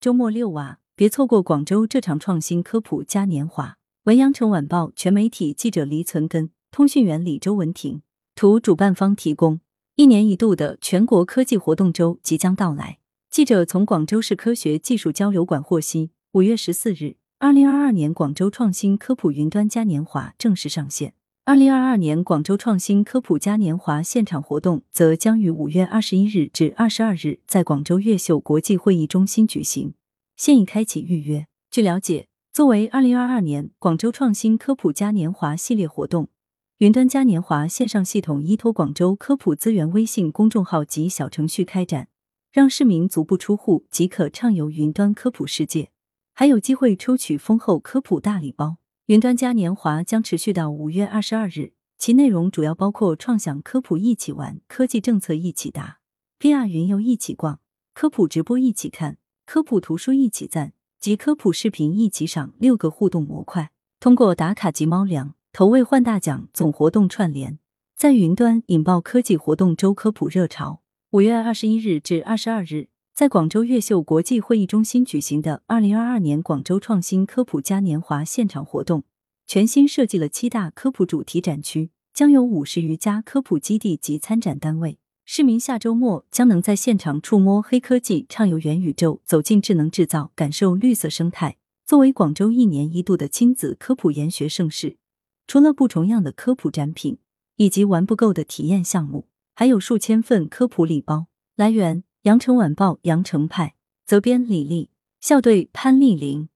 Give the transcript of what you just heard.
周末六娃，别错过广州这场创新科普嘉年华。文阳城晚报全媒体记者黎存根，通讯员李周文婷，图主办方提供。一年一度的全国科技活动周即将到来。记者从广州市科学技术交流馆获悉，五月十四日，二零二二年广州创新科普云端嘉年华正式上线。二零二二年广州创新科普嘉年华现场活动则将于五月二十一日至二十二日在广州越秀国际会议中心举行，现已开启预约。据了解，作为二零二二年广州创新科普嘉年华系列活动，云端嘉年华线上系统依托广州科普资源微信公众号及小程序开展，让市民足不出户即可畅游云端科普世界，还有机会抽取丰厚科普大礼包。云端嘉年华将持续到五月二十二日，其内容主要包括创想科普一起玩、科技政策一起答、VR 云游一起逛、科普直播一起看、科普图书一起赞及科普视频一起赏六个互动模块。通过打卡集猫粮、投喂换大奖总活动串联，在云端引爆科技活动周科普热潮。五月二十一日至二十二日。在广州越秀国际会议中心举行的二零二二年广州创新科普嘉年华现场活动，全新设计了七大科普主题展区，将有五十余家科普基地及参展单位。市民下周末将能在现场触摸黑科技，畅游元宇宙，走进智能制造，感受绿色生态。作为广州一年一度的亲子科普研学盛事，除了不重样的科普展品以及玩不够的体验项目，还有数千份科普礼包。来源。羊城晚报羊城派责编李丽，校对潘丽玲。